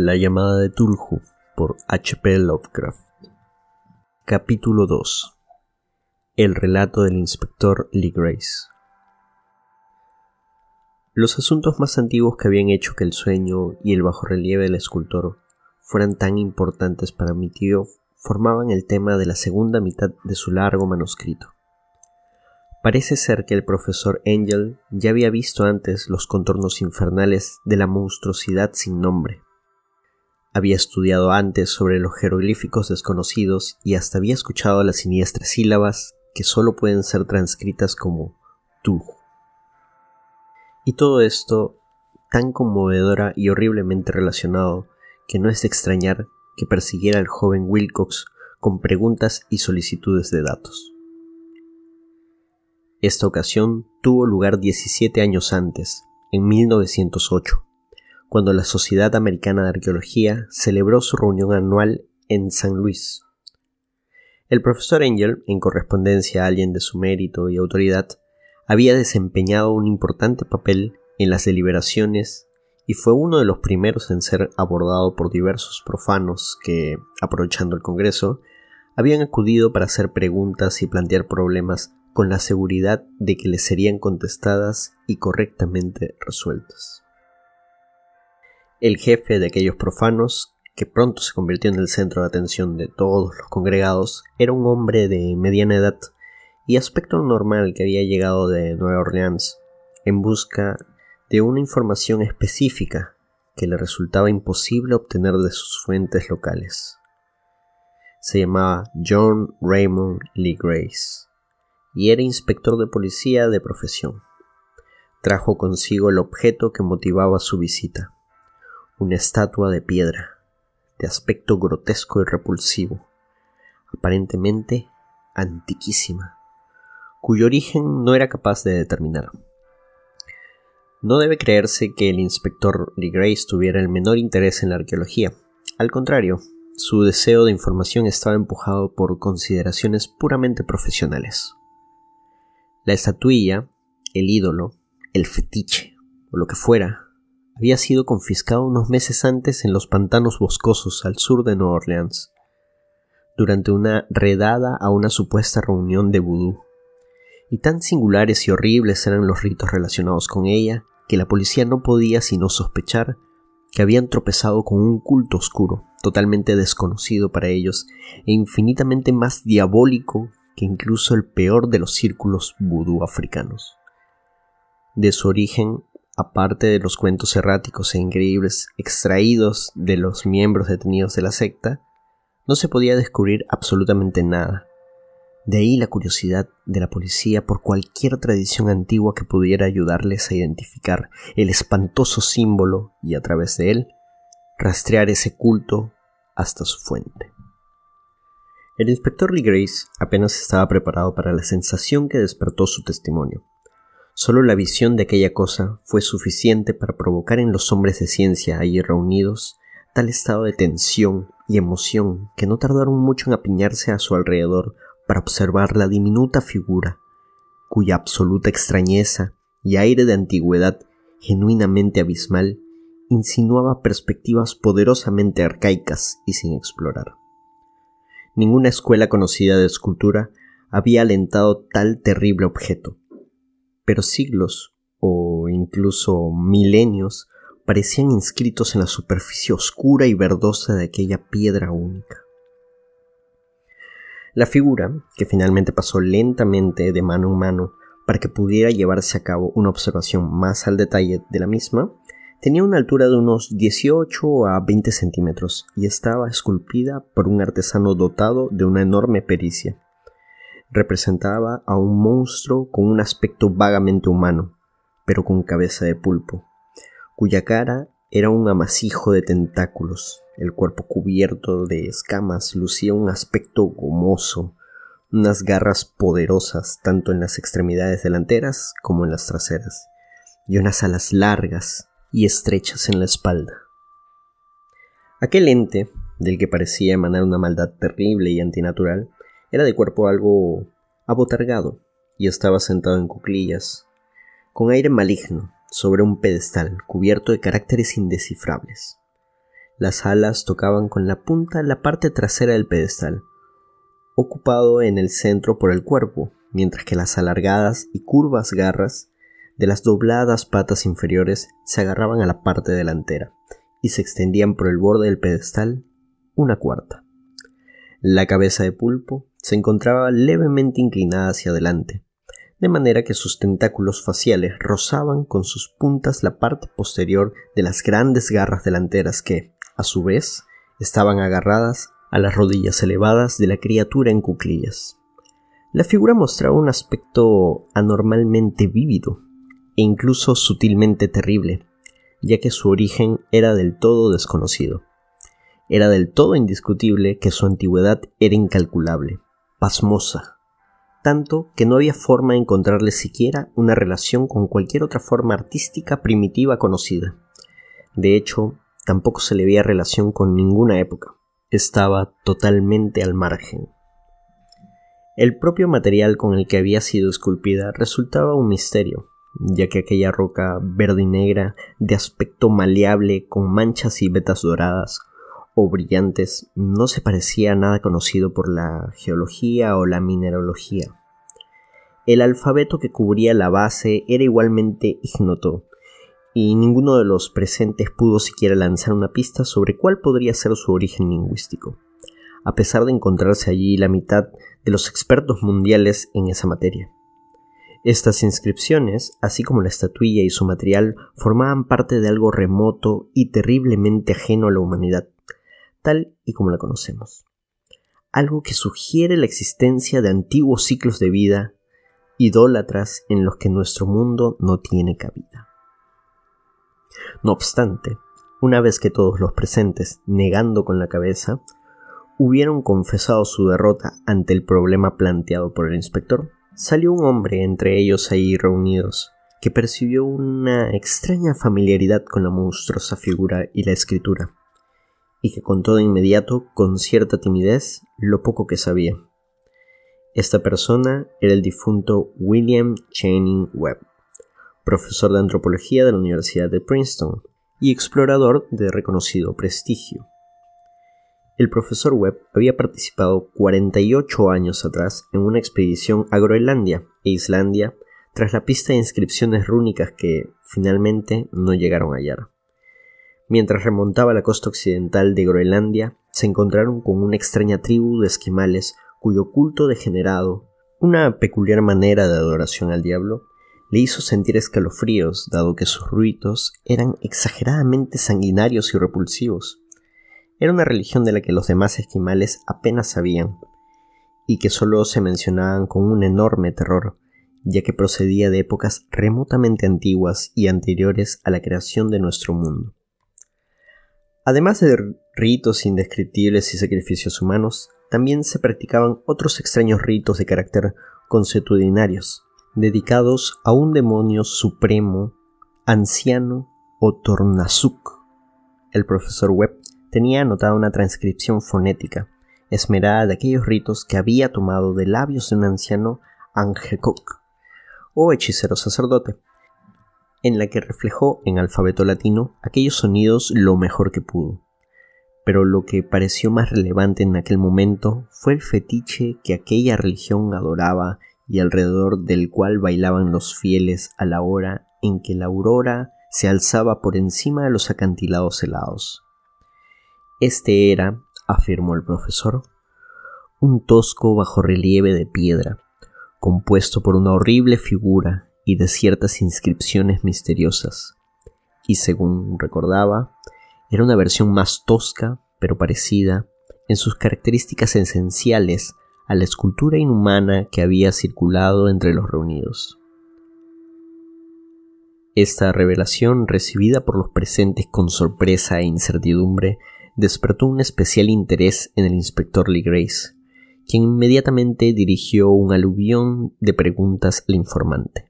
La llamada de Tulhu por H.P. Lovecraft. Capítulo 2. El relato del inspector Lee Grace. Los asuntos más antiguos que habían hecho que el sueño y el bajorrelieve del escultor fueran tan importantes para mi tío formaban el tema de la segunda mitad de su largo manuscrito. Parece ser que el profesor Angel ya había visto antes los contornos infernales de la monstruosidad sin nombre. Había estudiado antes sobre los jeroglíficos desconocidos y hasta había escuchado las siniestras sílabas que solo pueden ser transcritas como tú. Y todo esto tan conmovedora y horriblemente relacionado que no es de extrañar que persiguiera al joven Wilcox con preguntas y solicitudes de datos. Esta ocasión tuvo lugar 17 años antes, en 1908, cuando la Sociedad Americana de Arqueología celebró su reunión anual en San Luis. El profesor Angel, en correspondencia a alguien de su mérito y autoridad, había desempeñado un importante papel en las deliberaciones y fue uno de los primeros en ser abordado por diversos profanos que, aprovechando el Congreso, habían acudido para hacer preguntas y plantear problemas con la seguridad de que les serían contestadas y correctamente resueltas. El jefe de aquellos profanos, que pronto se convirtió en el centro de atención de todos los congregados, era un hombre de mediana edad y aspecto normal que había llegado de Nueva Orleans en busca de una información específica que le resultaba imposible obtener de sus fuentes locales. Se llamaba John Raymond Lee Grace y era inspector de policía de profesión. Trajo consigo el objeto que motivaba su visita, una estatua de piedra, de aspecto grotesco y repulsivo, aparentemente antiquísima, cuyo origen no era capaz de determinar. No debe creerse que el inspector Lee Grace tuviera el menor interés en la arqueología. Al contrario, su deseo de información estaba empujado por consideraciones puramente profesionales. La estatuilla, el ídolo, el fetiche, o lo que fuera, había sido confiscado unos meses antes en los pantanos boscosos al sur de Nueva Orleans, durante una redada a una supuesta reunión de vudú. Y tan singulares y horribles eran los ritos relacionados con ella, que la policía no podía sino sospechar que habían tropezado con un culto oscuro, totalmente desconocido para ellos e infinitamente más diabólico que incluso el peor de los círculos vudú africanos. De su origen, aparte de los cuentos erráticos e increíbles extraídos de los miembros detenidos de la secta, no se podía descubrir absolutamente nada. De ahí la curiosidad de la policía por cualquier tradición antigua que pudiera ayudarles a identificar el espantoso símbolo y a través de él rastrear ese culto hasta su fuente. El inspector Lee Grace apenas estaba preparado para la sensación que despertó su testimonio. Solo la visión de aquella cosa fue suficiente para provocar en los hombres de ciencia allí reunidos tal estado de tensión y emoción que no tardaron mucho en apiñarse a su alrededor para observar la diminuta figura, cuya absoluta extrañeza y aire de antigüedad genuinamente abismal insinuaba perspectivas poderosamente arcaicas y sin explorar. Ninguna escuela conocida de escultura había alentado tal terrible objeto. Pero siglos, o incluso milenios, parecían inscritos en la superficie oscura y verdosa de aquella piedra única. La figura, que finalmente pasó lentamente de mano en mano para que pudiera llevarse a cabo una observación más al detalle de la misma, Tenía una altura de unos 18 a 20 centímetros y estaba esculpida por un artesano dotado de una enorme pericia. Representaba a un monstruo con un aspecto vagamente humano, pero con cabeza de pulpo, cuya cara era un amasijo de tentáculos, el cuerpo cubierto de escamas lucía un aspecto gomoso, unas garras poderosas tanto en las extremidades delanteras como en las traseras, y unas alas largas y estrechas en la espalda. Aquel ente, del que parecía emanar una maldad terrible y antinatural, era de cuerpo algo abotargado y estaba sentado en cuclillas, con aire maligno, sobre un pedestal cubierto de caracteres indescifrables. Las alas tocaban con la punta la parte trasera del pedestal, ocupado en el centro por el cuerpo, mientras que las alargadas y curvas garras de las dobladas patas inferiores se agarraban a la parte delantera y se extendían por el borde del pedestal una cuarta. La cabeza de pulpo se encontraba levemente inclinada hacia adelante, de manera que sus tentáculos faciales rozaban con sus puntas la parte posterior de las grandes garras delanteras que, a su vez, estaban agarradas a las rodillas elevadas de la criatura en cuclillas. La figura mostraba un aspecto anormalmente vívido e incluso sutilmente terrible, ya que su origen era del todo desconocido. Era del todo indiscutible que su antigüedad era incalculable, pasmosa, tanto que no había forma de encontrarle siquiera una relación con cualquier otra forma artística primitiva conocida. De hecho, tampoco se le veía relación con ninguna época. Estaba totalmente al margen. El propio material con el que había sido esculpida resultaba un misterio, ya que aquella roca verde y negra, de aspecto maleable, con manchas y vetas doradas, o brillantes no se parecía a nada conocido por la geología o la mineralogía. El alfabeto que cubría la base era igualmente ignoto, y ninguno de los presentes pudo siquiera lanzar una pista sobre cuál podría ser su origen lingüístico, a pesar de encontrarse allí la mitad de los expertos mundiales en esa materia. Estas inscripciones, así como la estatuilla y su material, formaban parte de algo remoto y terriblemente ajeno a la humanidad, tal y como la conocemos. Algo que sugiere la existencia de antiguos ciclos de vida idólatras en los que nuestro mundo no tiene cabida. No obstante, una vez que todos los presentes, negando con la cabeza, hubieron confesado su derrota ante el problema planteado por el inspector, salió un hombre entre ellos ahí reunidos, que percibió una extraña familiaridad con la monstruosa figura y la escritura y que contó de inmediato, con cierta timidez, lo poco que sabía. Esta persona era el difunto William Channing Webb, profesor de antropología de la Universidad de Princeton y explorador de reconocido prestigio. El profesor Webb había participado 48 años atrás en una expedición a Groenlandia e Islandia tras la pista de inscripciones rúnicas que finalmente no llegaron a hallar. Mientras remontaba la costa occidental de Groenlandia, se encontraron con una extraña tribu de esquimales cuyo culto degenerado, una peculiar manera de adoración al diablo, le hizo sentir escalofríos, dado que sus ruidos eran exageradamente sanguinarios y repulsivos. Era una religión de la que los demás esquimales apenas sabían, y que solo se mencionaban con un enorme terror, ya que procedía de épocas remotamente antiguas y anteriores a la creación de nuestro mundo. Además de ritos indescriptibles y sacrificios humanos, también se practicaban otros extraños ritos de carácter consuetudinarios, dedicados a un demonio supremo, anciano o tornazuk. El profesor Webb tenía anotada una transcripción fonética, esmerada de aquellos ritos que había tomado de labios de un anciano Angekok, o hechicero sacerdote, en la que reflejó en alfabeto latino aquellos sonidos lo mejor que pudo. Pero lo que pareció más relevante en aquel momento fue el fetiche que aquella religión adoraba y alrededor del cual bailaban los fieles a la hora en que la aurora se alzaba por encima de los acantilados helados. Este era, afirmó el profesor, un tosco bajorrelieve de piedra, compuesto por una horrible figura y de ciertas inscripciones misteriosas, y según recordaba, era una versión más tosca, pero parecida, en sus características esenciales a la escultura inhumana que había circulado entre los reunidos. Esta revelación, recibida por los presentes con sorpresa e incertidumbre, despertó un especial interés en el inspector Lee Grace, quien inmediatamente dirigió un aluvión de preguntas al informante.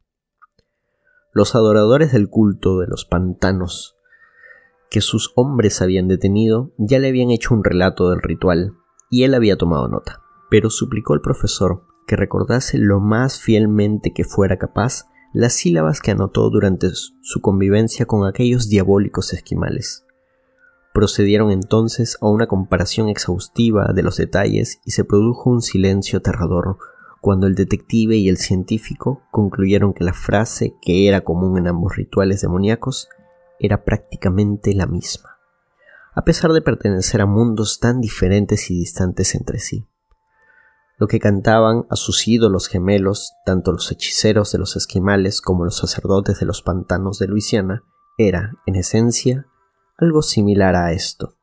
Los adoradores del culto de los pantanos que sus hombres habían detenido ya le habían hecho un relato del ritual y él había tomado nota, pero suplicó al profesor que recordase lo más fielmente que fuera capaz las sílabas que anotó durante su convivencia con aquellos diabólicos esquimales. Procedieron entonces a una comparación exhaustiva de los detalles y se produjo un silencio aterrador cuando el detective y el científico concluyeron que la frase que era común en ambos rituales demoníacos era prácticamente la misma, a pesar de pertenecer a mundos tan diferentes y distantes entre sí. Lo que cantaban a sus ídolos gemelos, tanto los hechiceros de los esquimales como los sacerdotes de los pantanos de Luisiana, era, en esencia, algo similar a esto.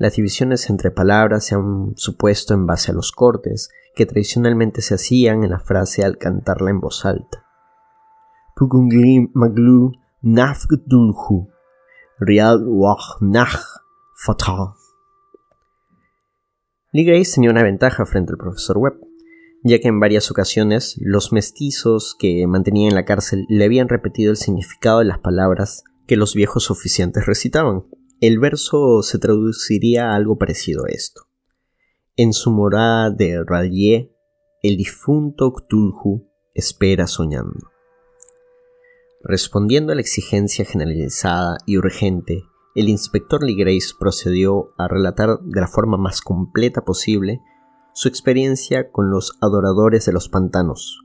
Las divisiones entre palabras se han supuesto en base a los cortes que tradicionalmente se hacían en la frase al cantarla en voz alta. maglu rial fatal. Lee Grace tenía una ventaja frente al profesor Webb, ya que en varias ocasiones los mestizos que mantenía en la cárcel le habían repetido el significado de las palabras que los viejos oficiantes recitaban. El verso se traduciría algo parecido a esto. En su morada de Rallier, el difunto Cthulhu espera soñando. Respondiendo a la exigencia generalizada y urgente, el inspector Lee Grace procedió a relatar de la forma más completa posible su experiencia con los adoradores de los pantanos,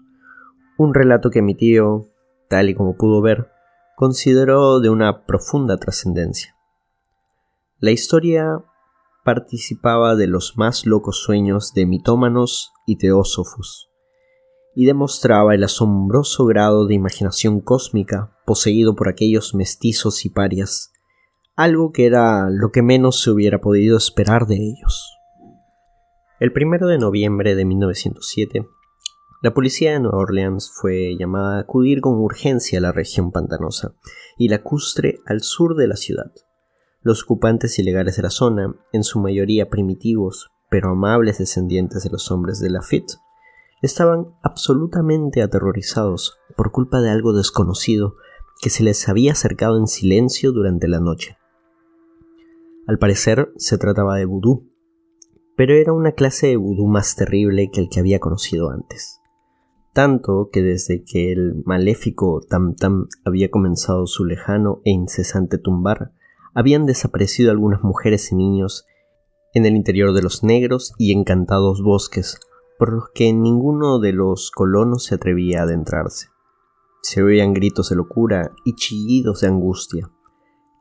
un relato que mi tío, tal y como pudo ver, consideró de una profunda trascendencia. La historia participaba de los más locos sueños de mitómanos y teósofos, y demostraba el asombroso grado de imaginación cósmica poseído por aquellos mestizos y parias, algo que era lo que menos se hubiera podido esperar de ellos. El primero de noviembre de 1907, la policía de Nueva Orleans fue llamada a acudir con urgencia a la región pantanosa y lacustre al sur de la ciudad. Los ocupantes ilegales de la zona, en su mayoría primitivos pero amables descendientes de los hombres de Lafitte, estaban absolutamente aterrorizados por culpa de algo desconocido que se les había acercado en silencio durante la noche. Al parecer se trataba de vudú, pero era una clase de vudú más terrible que el que había conocido antes tanto que desde que el maléfico Tam Tam había comenzado su lejano e incesante tumbar, habían desaparecido algunas mujeres y niños en el interior de los negros y encantados bosques, por los que ninguno de los colonos se atrevía a adentrarse. Se oían gritos de locura y chillidos de angustia,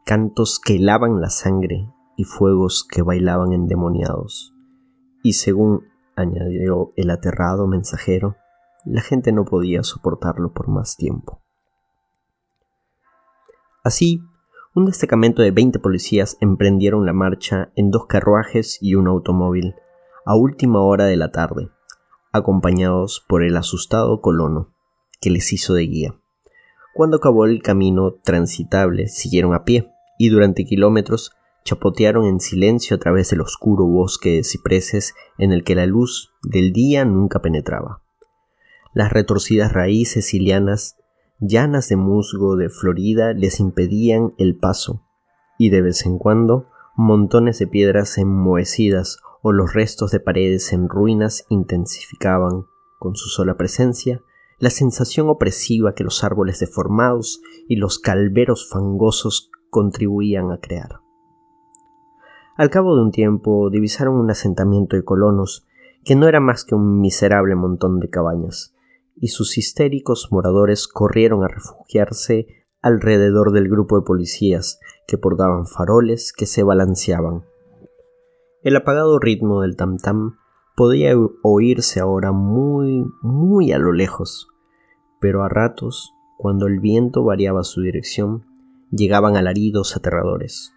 cantos que helaban la sangre y fuegos que bailaban endemoniados. Y según añadió el aterrado mensajero, la gente no podía soportarlo por más tiempo. Así, un destacamento de 20 policías emprendieron la marcha en dos carruajes y un automóvil a última hora de la tarde, acompañados por el asustado colono, que les hizo de guía. Cuando acabó el camino transitable, siguieron a pie y durante kilómetros chapotearon en silencio a través del oscuro bosque de cipreses en el que la luz del día nunca penetraba. Las retorcidas raíces y llanas de musgo de Florida les impedían el paso, y de vez en cuando montones de piedras enmohecidas o los restos de paredes en ruinas intensificaban, con su sola presencia, la sensación opresiva que los árboles deformados y los calveros fangosos contribuían a crear. Al cabo de un tiempo divisaron un asentamiento de colonos que no era más que un miserable montón de cabañas, y sus histéricos moradores corrieron a refugiarse alrededor del grupo de policías que portaban faroles que se balanceaban. El apagado ritmo del tam-tam podía oírse ahora muy, muy a lo lejos, pero a ratos, cuando el viento variaba su dirección, llegaban alaridos aterradores.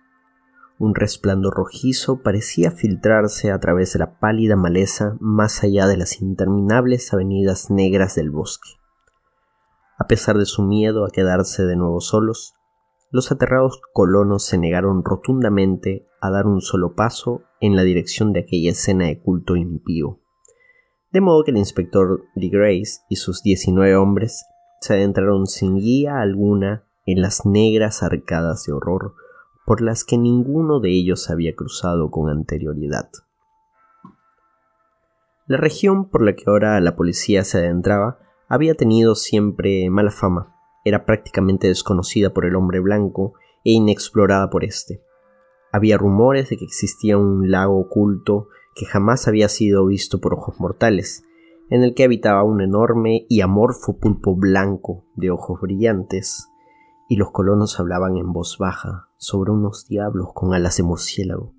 Un resplandor rojizo parecía filtrarse a través de la pálida maleza más allá de las interminables avenidas negras del bosque. A pesar de su miedo a quedarse de nuevo solos, los aterrados colonos se negaron rotundamente a dar un solo paso en la dirección de aquella escena de culto impío. De modo que el inspector Lee Grace y sus diecinueve hombres se adentraron sin guía alguna en las negras arcadas de horror por las que ninguno de ellos había cruzado con anterioridad. La región por la que ahora la policía se adentraba había tenido siempre mala fama, era prácticamente desconocida por el hombre blanco e inexplorada por éste. Había rumores de que existía un lago oculto que jamás había sido visto por ojos mortales, en el que habitaba un enorme y amorfo pulpo blanco de ojos brillantes, y los colonos hablaban en voz baja sobre unos diablos con alas de murciélago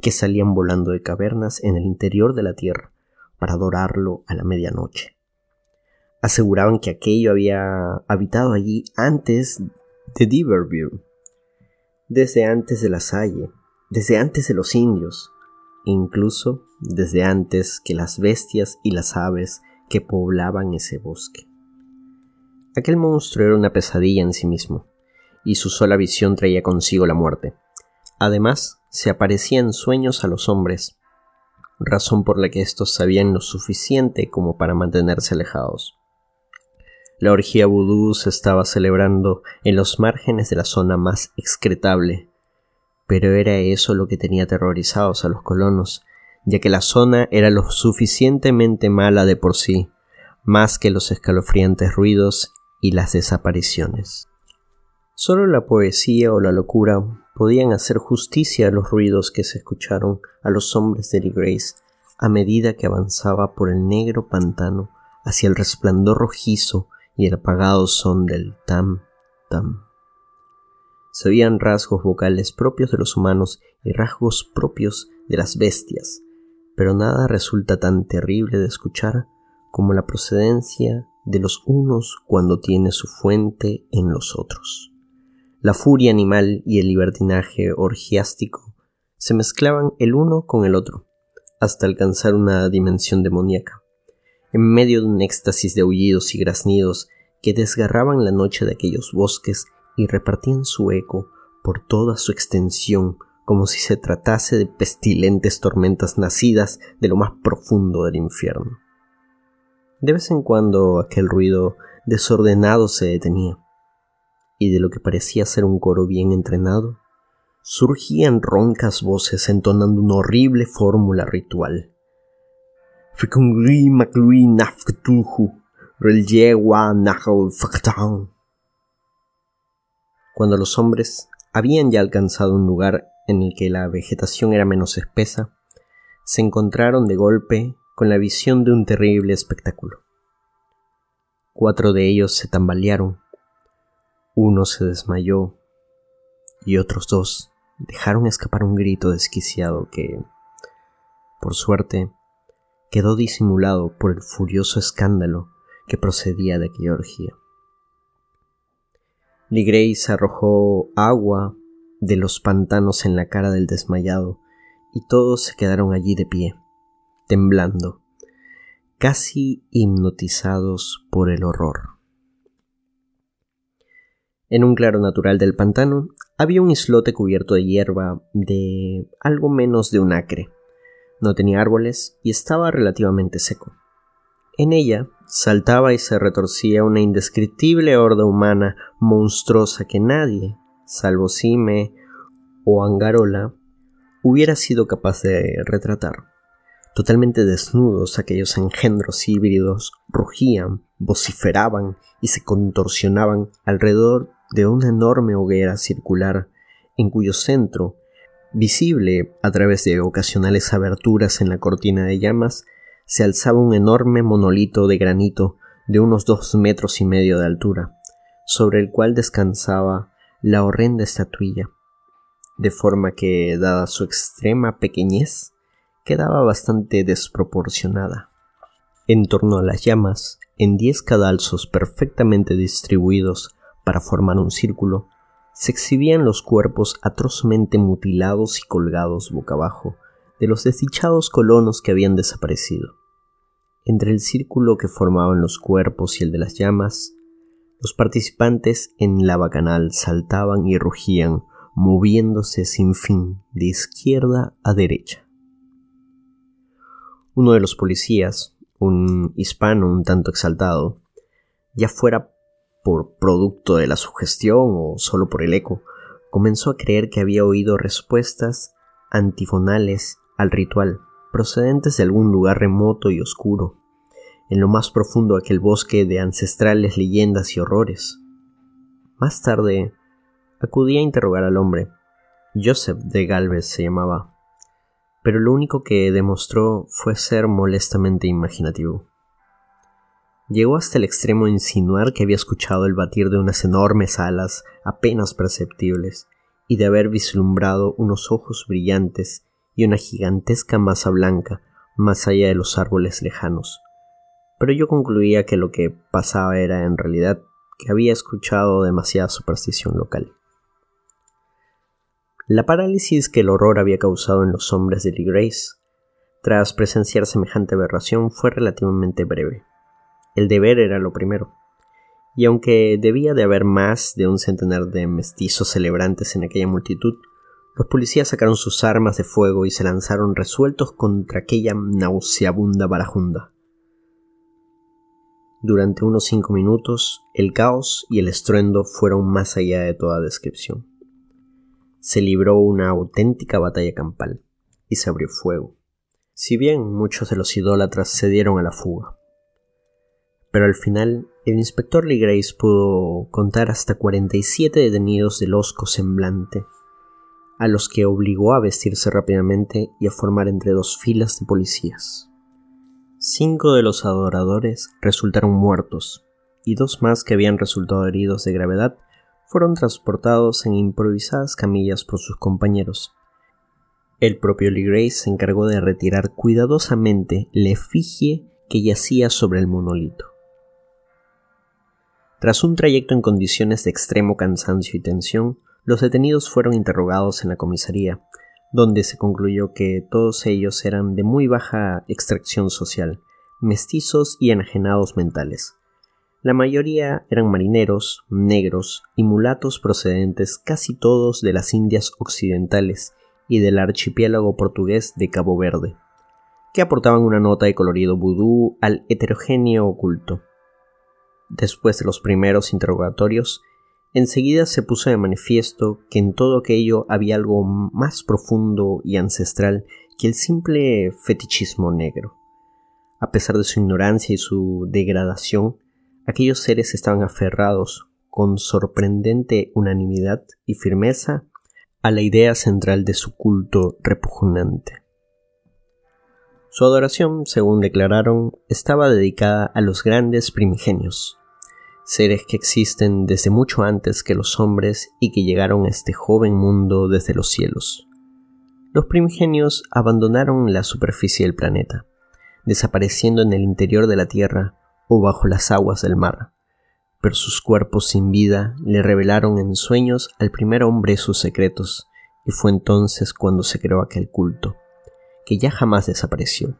que salían volando de cavernas en el interior de la tierra para adorarlo a la medianoche. Aseguraban que aquello había habitado allí antes de Diverview, desde antes de la Salle, desde antes de los indios, e incluso desde antes que las bestias y las aves que poblaban ese bosque. Aquel monstruo era una pesadilla en sí mismo, y su sola visión traía consigo la muerte. Además, se aparecía en sueños a los hombres, razón por la que éstos sabían lo suficiente como para mantenerse alejados. La orgía vudú se estaba celebrando en los márgenes de la zona más excretable, pero era eso lo que tenía aterrorizados a los colonos, ya que la zona era lo suficientemente mala de por sí, más que los escalofriantes ruidos y las desapariciones. Solo la poesía o la locura podían hacer justicia a los ruidos que se escucharon a los hombres de Lee Grace a medida que avanzaba por el negro pantano hacia el resplandor rojizo y el apagado son del tam tam. Se oían rasgos vocales propios de los humanos y rasgos propios de las bestias, pero nada resulta tan terrible de escuchar como la procedencia de los unos cuando tiene su fuente en los otros. La furia animal y el libertinaje orgiástico se mezclaban el uno con el otro, hasta alcanzar una dimensión demoníaca. En medio de un éxtasis de aullidos y graznidos que desgarraban la noche de aquellos bosques y repartían su eco por toda su extensión como si se tratase de pestilentes tormentas nacidas de lo más profundo del infierno. De vez en cuando aquel ruido desordenado se detenía, y de lo que parecía ser un coro bien entrenado, surgían roncas voces entonando una horrible fórmula ritual. Cuando los hombres habían ya alcanzado un lugar en el que la vegetación era menos espesa, se encontraron de golpe con la visión de un terrible espectáculo. Cuatro de ellos se tambalearon uno se desmayó y otros dos dejaron escapar un grito desquiciado que, por suerte, quedó disimulado por el furioso escándalo que procedía de aquella orgía. Grace arrojó agua de los pantanos en la cara del desmayado y todos se quedaron allí de pie, temblando, casi hipnotizados por el horror. En un claro natural del pantano había un islote cubierto de hierba de algo menos de un acre. No tenía árboles y estaba relativamente seco. En ella saltaba y se retorcía una indescriptible horda humana monstruosa que nadie, salvo Sime o Angarola, hubiera sido capaz de retratar. Totalmente desnudos, aquellos engendros híbridos rugían, vociferaban y se contorsionaban alrededor de una enorme hoguera circular en cuyo centro, visible a través de ocasionales aberturas en la cortina de llamas, se alzaba un enorme monolito de granito de unos dos metros y medio de altura, sobre el cual descansaba la horrenda estatuilla, de forma que, dada su extrema pequeñez, quedaba bastante desproporcionada. En torno a las llamas, en diez cadalzos perfectamente distribuidos para formar un círculo, se exhibían los cuerpos atrozmente mutilados y colgados boca abajo de los desdichados colonos que habían desaparecido. Entre el círculo que formaban los cuerpos y el de las llamas, los participantes en la bacanal saltaban y rugían, moviéndose sin fin de izquierda a derecha. Uno de los policías, un hispano un tanto exaltado, ya fuera por producto de la sugestión o solo por el eco, comenzó a creer que había oído respuestas antifonales al ritual, procedentes de algún lugar remoto y oscuro, en lo más profundo de aquel bosque de ancestrales leyendas y horrores. Más tarde acudí a interrogar al hombre, Joseph de Galvez se llamaba, pero lo único que demostró fue ser molestamente imaginativo. Llegó hasta el extremo de insinuar que había escuchado el batir de unas enormes alas apenas perceptibles y de haber vislumbrado unos ojos brillantes y una gigantesca masa blanca más allá de los árboles lejanos. Pero yo concluía que lo que pasaba era en realidad que había escuchado demasiada superstición local. La parálisis que el horror había causado en los hombres de Lee Grace, tras presenciar semejante aberración, fue relativamente breve. El deber era lo primero, y aunque debía de haber más de un centenar de mestizos celebrantes en aquella multitud, los policías sacaron sus armas de fuego y se lanzaron resueltos contra aquella nauseabunda barajunda. Durante unos cinco minutos, el caos y el estruendo fueron más allá de toda descripción. Se libró una auténtica batalla campal y se abrió fuego, si bien muchos de los idólatras se dieron a la fuga. Pero al final, el inspector Lee Grace pudo contar hasta 47 detenidos del osco semblante a los que obligó a vestirse rápidamente y a formar entre dos filas de policías. Cinco de los adoradores resultaron muertos, y dos más que habían resultado heridos de gravedad fueron transportados en improvisadas camillas por sus compañeros. El propio Lee Grace se encargó de retirar cuidadosamente la efigie que yacía sobre el monolito. Tras un trayecto en condiciones de extremo cansancio y tensión, los detenidos fueron interrogados en la comisaría, donde se concluyó que todos ellos eran de muy baja extracción social, mestizos y enajenados mentales. La mayoría eran marineros, negros y mulatos procedentes casi todos de las Indias Occidentales y del archipiélago portugués de Cabo Verde, que aportaban una nota de colorido vudú al heterogéneo oculto. Después de los primeros interrogatorios, Enseguida se puso de manifiesto que en todo aquello había algo más profundo y ancestral que el simple fetichismo negro. A pesar de su ignorancia y su degradación, aquellos seres estaban aferrados, con sorprendente unanimidad y firmeza, a la idea central de su culto repugnante. Su adoración, según declararon, estaba dedicada a los grandes primigenios, seres que existen desde mucho antes que los hombres y que llegaron a este joven mundo desde los cielos. Los primigenios abandonaron la superficie del planeta, desapareciendo en el interior de la Tierra o bajo las aguas del mar, pero sus cuerpos sin vida le revelaron en sueños al primer hombre sus secretos, y fue entonces cuando se creó aquel culto, que ya jamás desapareció.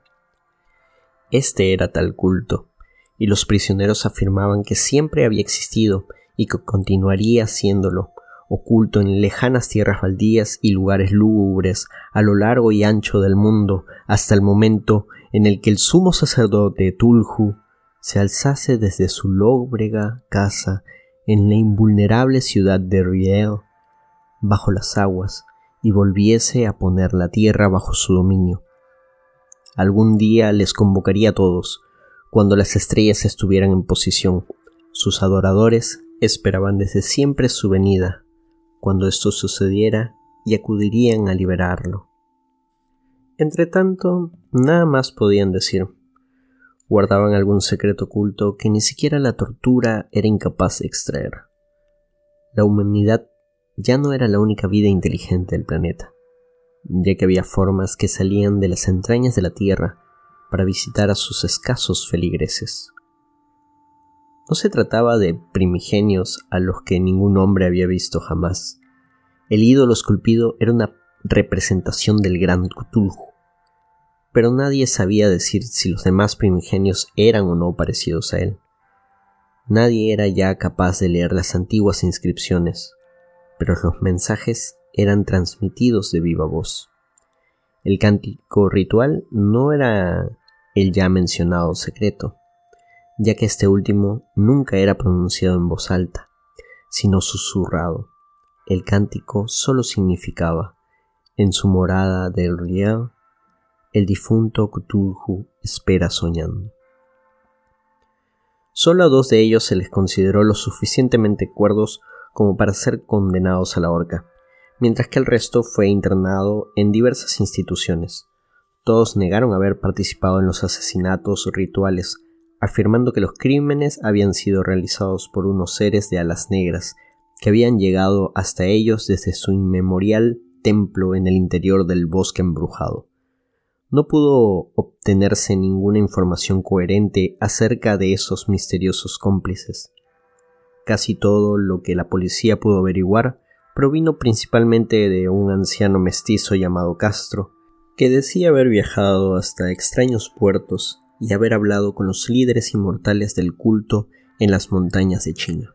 Este era tal culto, y los prisioneros afirmaban que siempre había existido y que continuaría siéndolo, oculto en lejanas tierras baldías y lugares lúgubres a lo largo y ancho del mundo hasta el momento en el que el sumo sacerdote Tulhu se alzase desde su lóbrega casa en la invulnerable ciudad de Riel bajo las aguas y volviese a poner la tierra bajo su dominio. Algún día les convocaría a todos, cuando las estrellas estuvieran en posición. Sus adoradores esperaban desde siempre su venida, cuando esto sucediera, y acudirían a liberarlo. Entretanto, nada más podían decir. Guardaban algún secreto oculto que ni siquiera la tortura era incapaz de extraer. La humanidad ya no era la única vida inteligente del planeta, ya que había formas que salían de las entrañas de la Tierra para visitar a sus escasos feligreses. No se trataba de primigenios a los que ningún hombre había visto jamás. El ídolo esculpido era una representación del gran Cthulhu, pero nadie sabía decir si los demás primigenios eran o no parecidos a él. Nadie era ya capaz de leer las antiguas inscripciones, pero los mensajes eran transmitidos de viva voz. El cántico ritual no era el ya mencionado secreto, ya que este último nunca era pronunciado en voz alta, sino susurrado. El cántico solo significaba, en su morada del riel, el difunto Cthulhu espera soñando. Solo a dos de ellos se les consideró lo suficientemente cuerdos como para ser condenados a la horca, mientras que el resto fue internado en diversas instituciones. Todos negaron haber participado en los asesinatos rituales, afirmando que los crímenes habían sido realizados por unos seres de alas negras que habían llegado hasta ellos desde su inmemorial templo en el interior del bosque embrujado. No pudo obtenerse ninguna información coherente acerca de esos misteriosos cómplices. Casi todo lo que la policía pudo averiguar provino principalmente de un anciano mestizo llamado Castro, que decía haber viajado hasta extraños puertos y haber hablado con los líderes inmortales del culto en las montañas de China.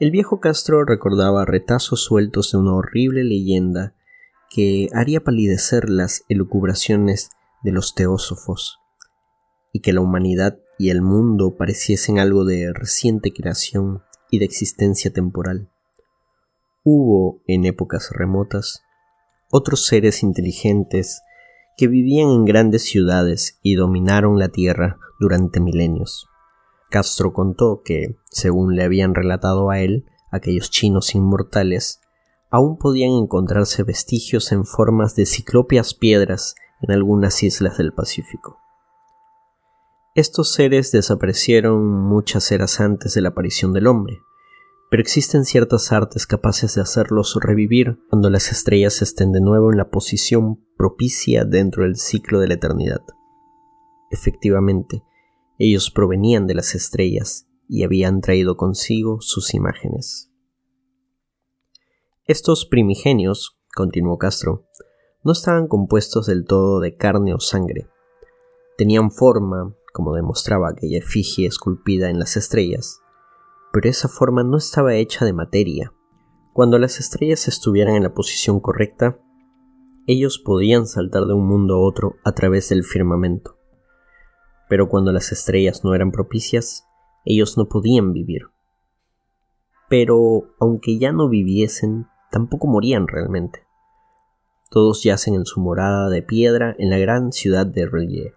El viejo Castro recordaba retazos sueltos de una horrible leyenda que haría palidecer las elucubraciones de los teósofos, y que la humanidad y el mundo pareciesen algo de reciente creación y de existencia temporal. Hubo, en épocas remotas, otros seres inteligentes que vivían en grandes ciudades y dominaron la tierra durante milenios. Castro contó que, según le habían relatado a él, aquellos chinos inmortales, aún podían encontrarse vestigios en formas de ciclopias piedras en algunas islas del Pacífico. Estos seres desaparecieron muchas eras antes de la aparición del hombre, pero existen ciertas artes capaces de hacerlos revivir cuando las estrellas estén de nuevo en la posición propicia dentro del ciclo de la eternidad. Efectivamente, ellos provenían de las estrellas y habían traído consigo sus imágenes. Estos primigenios, continuó Castro, no estaban compuestos del todo de carne o sangre. Tenían forma, como demostraba aquella efigie esculpida en las estrellas, pero esa forma no estaba hecha de materia. Cuando las estrellas estuvieran en la posición correcta, ellos podían saltar de un mundo a otro a través del firmamento. Pero cuando las estrellas no eran propicias, ellos no podían vivir. Pero aunque ya no viviesen, tampoco morían realmente. Todos yacen en su morada de piedra en la gran ciudad de Relie,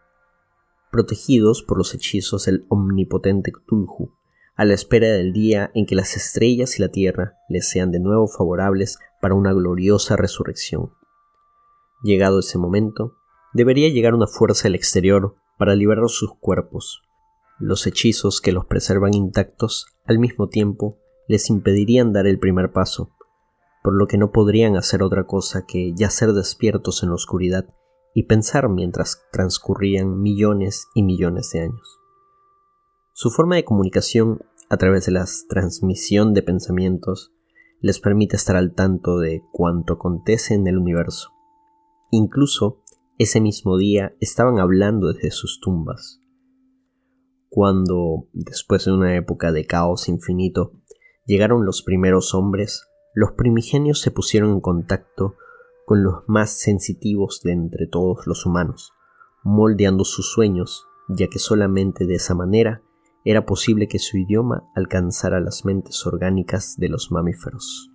protegidos por los hechizos del omnipotente Cthulhu, a la espera del día en que las estrellas y la tierra les sean de nuevo favorables para una gloriosa resurrección. Llegado ese momento, debería llegar una fuerza del exterior para liberar sus cuerpos. Los hechizos que los preservan intactos al mismo tiempo les impedirían dar el primer paso, por lo que no podrían hacer otra cosa que yacer despiertos en la oscuridad y pensar mientras transcurrían millones y millones de años. Su forma de comunicación a través de la transmisión de pensamientos les permite estar al tanto de cuanto acontece en el universo. Incluso ese mismo día estaban hablando desde sus tumbas. Cuando, después de una época de caos infinito, llegaron los primeros hombres, los primigenios se pusieron en contacto con los más sensitivos de entre todos los humanos, moldeando sus sueños, ya que solamente de esa manera era posible que su idioma alcanzara las mentes orgánicas de los mamíferos.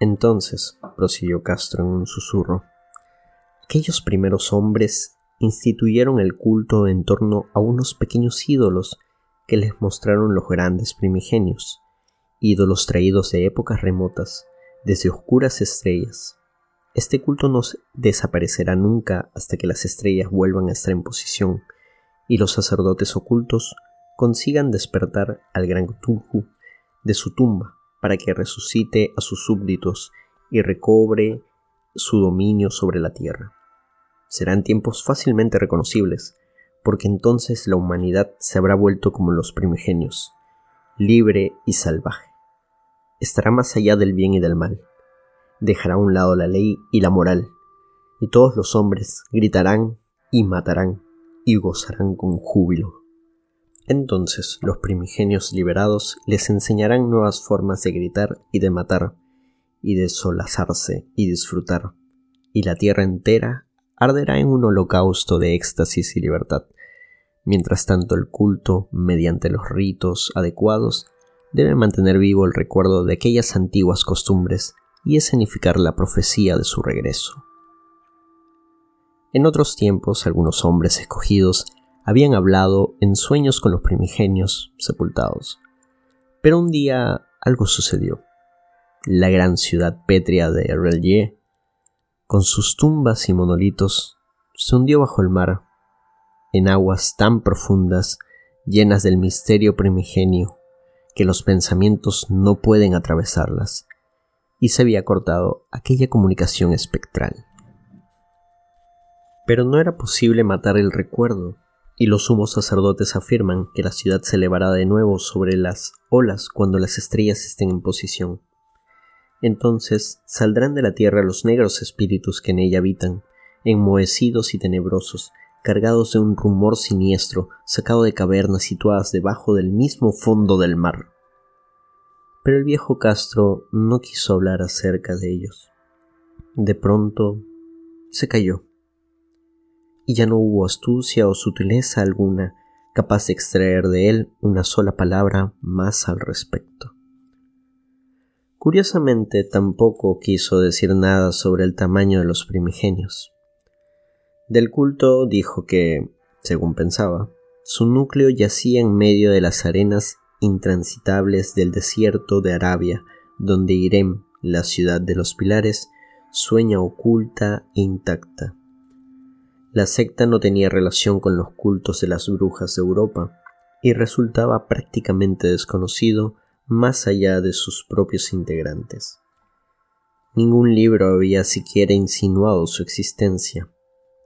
Entonces, prosiguió Castro en un susurro, aquellos primeros hombres instituyeron el culto en torno a unos pequeños ídolos que les mostraron los grandes primigenios, ídolos traídos de épocas remotas, desde oscuras estrellas. Este culto no desaparecerá nunca hasta que las estrellas vuelvan a estar en posición y los sacerdotes ocultos consigan despertar al gran Cthulhu de su tumba para que resucite a sus súbditos y recobre su dominio sobre la tierra. Serán tiempos fácilmente reconocibles, porque entonces la humanidad se habrá vuelto como los primigenios, libre y salvaje. Estará más allá del bien y del mal. Dejará a un lado la ley y la moral, y todos los hombres gritarán y matarán y gozarán con júbilo. Entonces los primigenios liberados les enseñarán nuevas formas de gritar y de matar, y de solazarse y disfrutar, y la tierra entera arderá en un holocausto de éxtasis y libertad. Mientras tanto el culto, mediante los ritos adecuados, debe mantener vivo el recuerdo de aquellas antiguas costumbres y escenificar la profecía de su regreso. En otros tiempos algunos hombres escogidos habían hablado en sueños con los primigenios sepultados. Pero un día algo sucedió. la gran ciudad pétrea de Relier, con sus tumbas y monolitos, se hundió bajo el mar, en aguas tan profundas, llenas del misterio primigenio, que los pensamientos no pueden atravesarlas, y se había cortado aquella comunicación espectral. Pero no era posible matar el recuerdo, y los sumos sacerdotes afirman que la ciudad se elevará de nuevo sobre las olas cuando las estrellas estén en posición. Entonces saldrán de la tierra los negros espíritus que en ella habitan, enmohecidos y tenebrosos, cargados de un rumor siniestro sacado de cavernas situadas debajo del mismo fondo del mar. Pero el viejo Castro no quiso hablar acerca de ellos. De pronto se cayó y ya no hubo astucia o sutileza alguna capaz de extraer de él una sola palabra más al respecto. Curiosamente tampoco quiso decir nada sobre el tamaño de los primigenios. Del culto dijo que, según pensaba, su núcleo yacía en medio de las arenas intransitables del desierto de Arabia, donde Irem, la ciudad de los pilares, sueña oculta e intacta. La secta no tenía relación con los cultos de las brujas de Europa y resultaba prácticamente desconocido más allá de sus propios integrantes. Ningún libro había siquiera insinuado su existencia,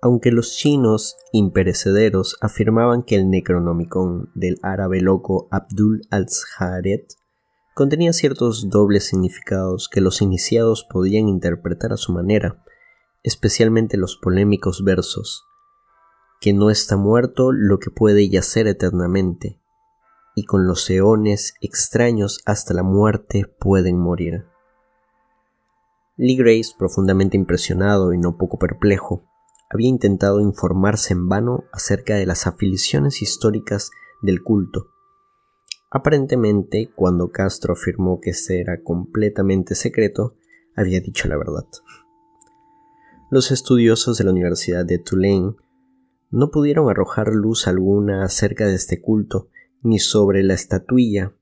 aunque los chinos imperecederos afirmaban que el Necronomicon del árabe loco Abdul al-Zaharet contenía ciertos dobles significados que los iniciados podían interpretar a su manera, especialmente los polémicos versos, que no está muerto lo que puede yacer eternamente, y con los eones extraños hasta la muerte pueden morir. Lee Grace, profundamente impresionado y no poco perplejo, había intentado informarse en vano acerca de las afiliaciones históricas del culto. Aparentemente, cuando Castro afirmó que este era completamente secreto, había dicho la verdad. Los estudiosos de la Universidad de Tulane no pudieron arrojar luz alguna acerca de este culto, ni sobre la estatuilla,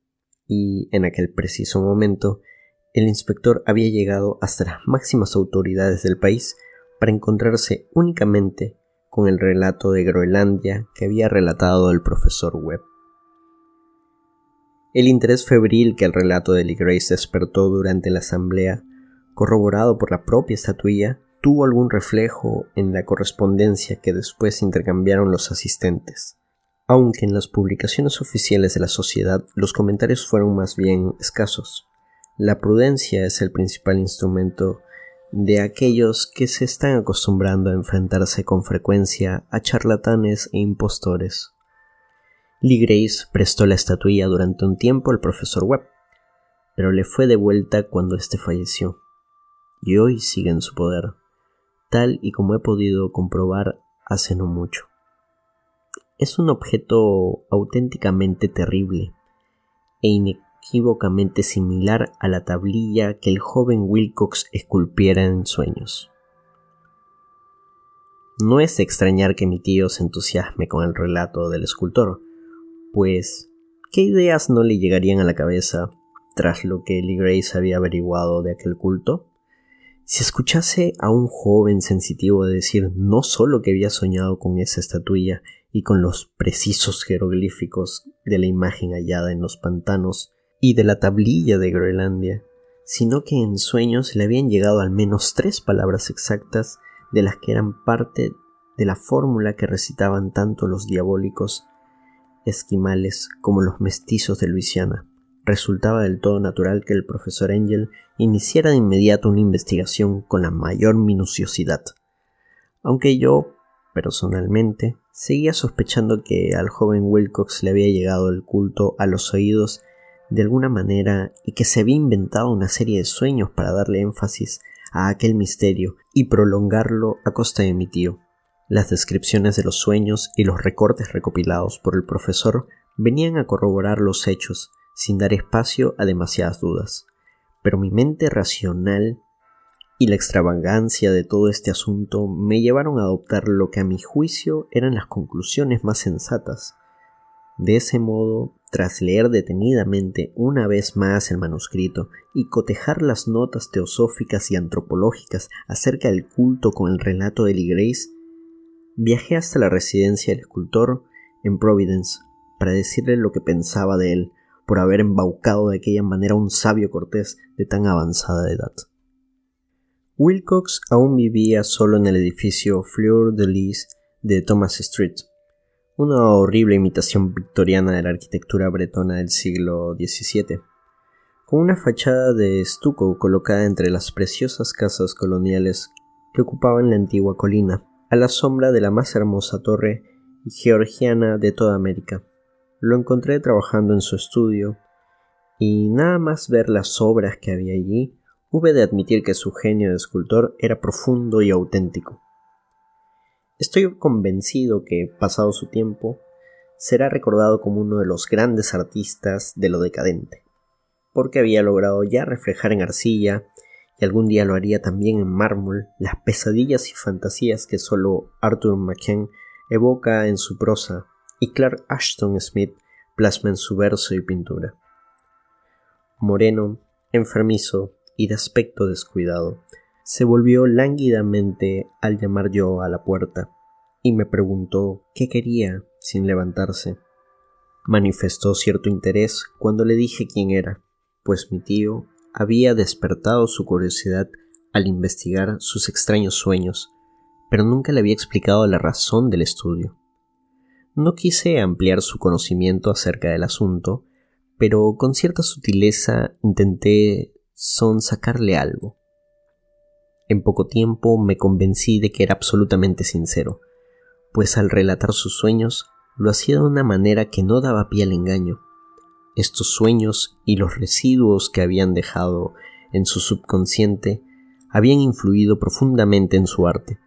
y en aquel preciso momento el inspector había llegado hasta las máximas autoridades del país para encontrarse únicamente con el relato de Groenlandia que había relatado el profesor Webb. El interés febril que el relato de Lee Grace despertó durante la asamblea, corroborado por la propia estatuilla, tuvo algún reflejo en la correspondencia que después intercambiaron los asistentes, aunque en las publicaciones oficiales de la sociedad los comentarios fueron más bien escasos. La prudencia es el principal instrumento de aquellos que se están acostumbrando a enfrentarse con frecuencia a charlatanes e impostores. Lee Grace prestó la estatuilla durante un tiempo al profesor Webb, pero le fue devuelta cuando éste falleció, y hoy sigue en su poder tal y como he podido comprobar hace no mucho. Es un objeto auténticamente terrible e inequívocamente similar a la tablilla que el joven Wilcox esculpiera en sueños. No es extrañar que mi tío se entusiasme con el relato del escultor, pues ¿qué ideas no le llegarían a la cabeza tras lo que Lee Grace había averiguado de aquel culto? Si escuchase a un joven sensitivo decir no solo que había soñado con esa estatuilla y con los precisos jeroglíficos de la imagen hallada en los pantanos y de la tablilla de Groenlandia, sino que en sueños le habían llegado al menos tres palabras exactas de las que eran parte de la fórmula que recitaban tanto los diabólicos esquimales como los mestizos de Luisiana resultaba del todo natural que el profesor Angel iniciara de inmediato una investigación con la mayor minuciosidad, aunque yo, personalmente, seguía sospechando que al joven Wilcox le había llegado el culto a los oídos de alguna manera y que se había inventado una serie de sueños para darle énfasis a aquel misterio y prolongarlo a costa de mi tío. Las descripciones de los sueños y los recortes recopilados por el profesor venían a corroborar los hechos sin dar espacio a demasiadas dudas. Pero mi mente racional y la extravagancia de todo este asunto me llevaron a adoptar lo que a mi juicio eran las conclusiones más sensatas. De ese modo, tras leer detenidamente una vez más el manuscrito y cotejar las notas teosóficas y antropológicas acerca del culto con el relato de Lee Grace, viajé hasta la residencia del escultor en Providence para decirle lo que pensaba de él por haber embaucado de aquella manera un sabio cortés de tan avanzada edad. Wilcox aún vivía solo en el edificio Fleur de Lis de Thomas Street, una horrible imitación victoriana de la arquitectura bretona del siglo XVII, con una fachada de estuco colocada entre las preciosas casas coloniales que ocupaban la antigua colina, a la sombra de la más hermosa torre georgiana de toda América. Lo encontré trabajando en su estudio, y nada más ver las obras que había allí, hube de admitir que su genio de escultor era profundo y auténtico. Estoy convencido que, pasado su tiempo, será recordado como uno de los grandes artistas de lo decadente, porque había logrado ya reflejar en arcilla, y algún día lo haría también en mármol, las pesadillas y fantasías que solo Arthur McCann evoca en su prosa y Clark Ashton Smith plasma en su verso y pintura. Moreno, enfermizo y de aspecto descuidado, se volvió lánguidamente al llamar yo a la puerta y me preguntó qué quería sin levantarse. Manifestó cierto interés cuando le dije quién era, pues mi tío había despertado su curiosidad al investigar sus extraños sueños, pero nunca le había explicado la razón del estudio. No quise ampliar su conocimiento acerca del asunto, pero con cierta sutileza intenté sonsacarle algo. En poco tiempo me convencí de que era absolutamente sincero, pues al relatar sus sueños lo hacía de una manera que no daba pie al engaño. Estos sueños y los residuos que habían dejado en su subconsciente habían influido profundamente en su arte,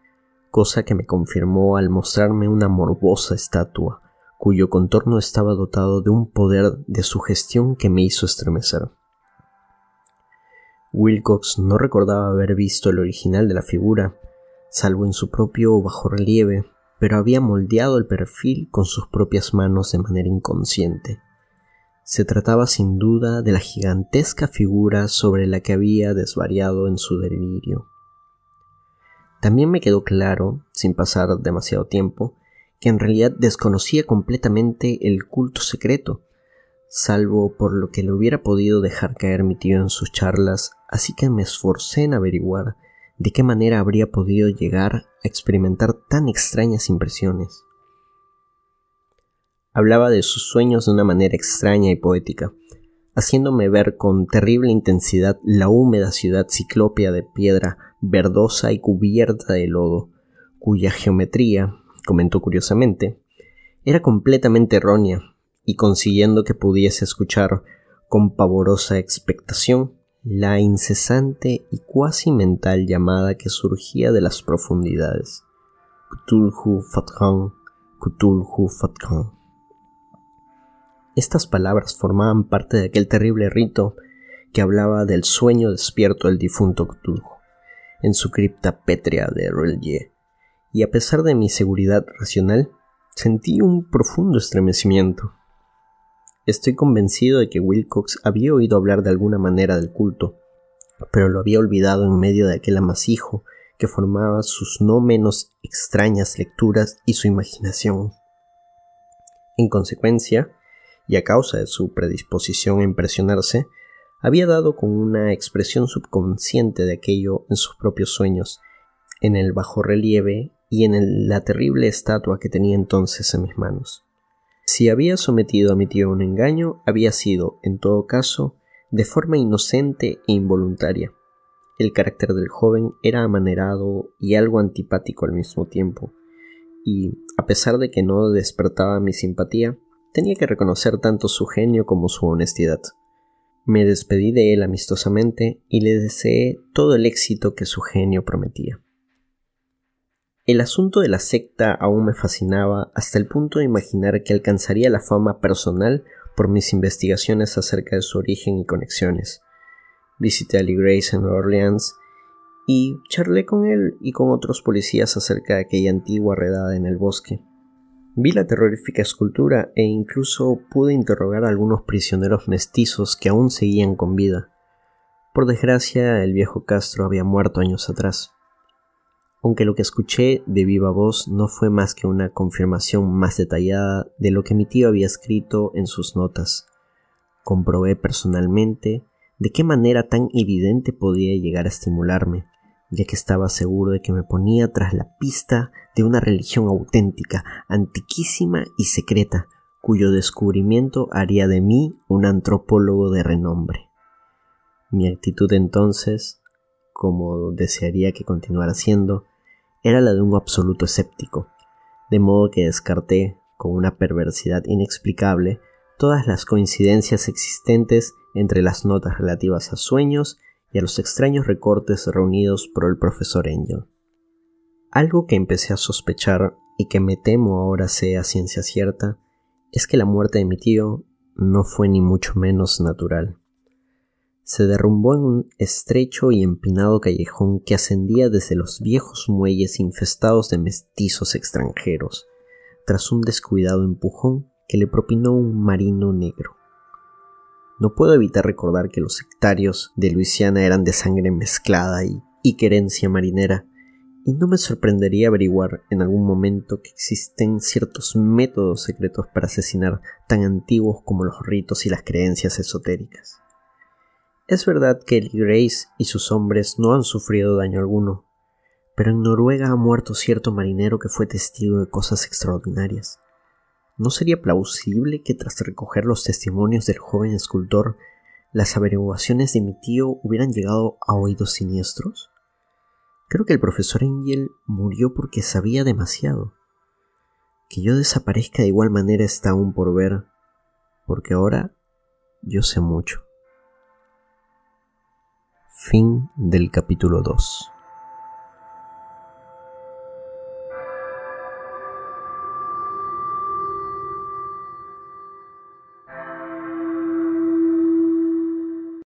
cosa que me confirmó al mostrarme una morbosa estatua, cuyo contorno estaba dotado de un poder de sugestión que me hizo estremecer. Wilcox no recordaba haber visto el original de la figura, salvo en su propio bajorrelieve, pero había moldeado el perfil con sus propias manos de manera inconsciente. Se trataba sin duda de la gigantesca figura sobre la que había desvariado en su delirio. También me quedó claro, sin pasar demasiado tiempo, que en realidad desconocía completamente el culto secreto, salvo por lo que le hubiera podido dejar caer mi tío en sus charlas, así que me esforcé en averiguar de qué manera habría podido llegar a experimentar tan extrañas impresiones. Hablaba de sus sueños de una manera extraña y poética, haciéndome ver con terrible intensidad la húmeda ciudad ciclópea de piedra verdosa y cubierta de lodo, cuya geometría, comentó curiosamente, era completamente errónea, y consiguiendo que pudiese escuchar con pavorosa expectación la incesante y cuasi mental llamada que surgía de las profundidades. Cthulhu Fatran, Cthulhu Fatran. Estas palabras formaban parte de aquel terrible rito que hablaba del sueño despierto del difunto Cthulhu en su cripta pétrea de Relier, y a pesar de mi seguridad racional, sentí un profundo estremecimiento. Estoy convencido de que Wilcox había oído hablar de alguna manera del culto, pero lo había olvidado en medio de aquel amasijo que formaba sus no menos extrañas lecturas y su imaginación. En consecuencia, y a causa de su predisposición a impresionarse, había dado con una expresión subconsciente de aquello en sus propios sueños, en el bajo relieve y en la terrible estatua que tenía entonces en mis manos. Si había sometido a mi tío a un engaño, había sido, en todo caso, de forma inocente e involuntaria. El carácter del joven era amanerado y algo antipático al mismo tiempo, y, a pesar de que no despertaba mi simpatía, tenía que reconocer tanto su genio como su honestidad. Me despedí de él amistosamente y le deseé todo el éxito que su genio prometía. El asunto de la secta aún me fascinaba hasta el punto de imaginar que alcanzaría la fama personal por mis investigaciones acerca de su origen y conexiones. Visité a Lee Grace en Nueva Orleans y charlé con él y con otros policías acerca de aquella antigua redada en el bosque. Vi la terrorífica escultura e incluso pude interrogar a algunos prisioneros mestizos que aún seguían con vida. Por desgracia, el viejo Castro había muerto años atrás. Aunque lo que escuché de viva voz no fue más que una confirmación más detallada de lo que mi tío había escrito en sus notas. Comprobé personalmente de qué manera tan evidente podía llegar a estimularme, ya que estaba seguro de que me ponía tras la pista de una religión auténtica, antiquísima y secreta, cuyo descubrimiento haría de mí un antropólogo de renombre. Mi actitud entonces, como desearía que continuara siendo, era la de un absoluto escéptico, de modo que descarté, con una perversidad inexplicable, todas las coincidencias existentes entre las notas relativas a sueños y a los extraños recortes reunidos por el profesor Angel. Algo que empecé a sospechar y que me temo ahora sea ciencia cierta es que la muerte de mi tío no fue ni mucho menos natural. Se derrumbó en un estrecho y empinado callejón que ascendía desde los viejos muelles infestados de mestizos extranjeros, tras un descuidado empujón que le propinó un marino negro. No puedo evitar recordar que los sectarios de Luisiana eran de sangre mezclada y, querencia marinera, y no me sorprendería averiguar en algún momento que existen ciertos métodos secretos para asesinar tan antiguos como los ritos y las creencias esotéricas. Es verdad que Lee Grace y sus hombres no han sufrido daño alguno, pero en Noruega ha muerto cierto marinero que fue testigo de cosas extraordinarias. ¿No sería plausible que tras recoger los testimonios del joven escultor, las averiguaciones de mi tío hubieran llegado a oídos siniestros? Creo que el profesor Engel murió porque sabía demasiado. Que yo desaparezca de igual manera está aún por ver, porque ahora yo sé mucho. Fin del capítulo 2.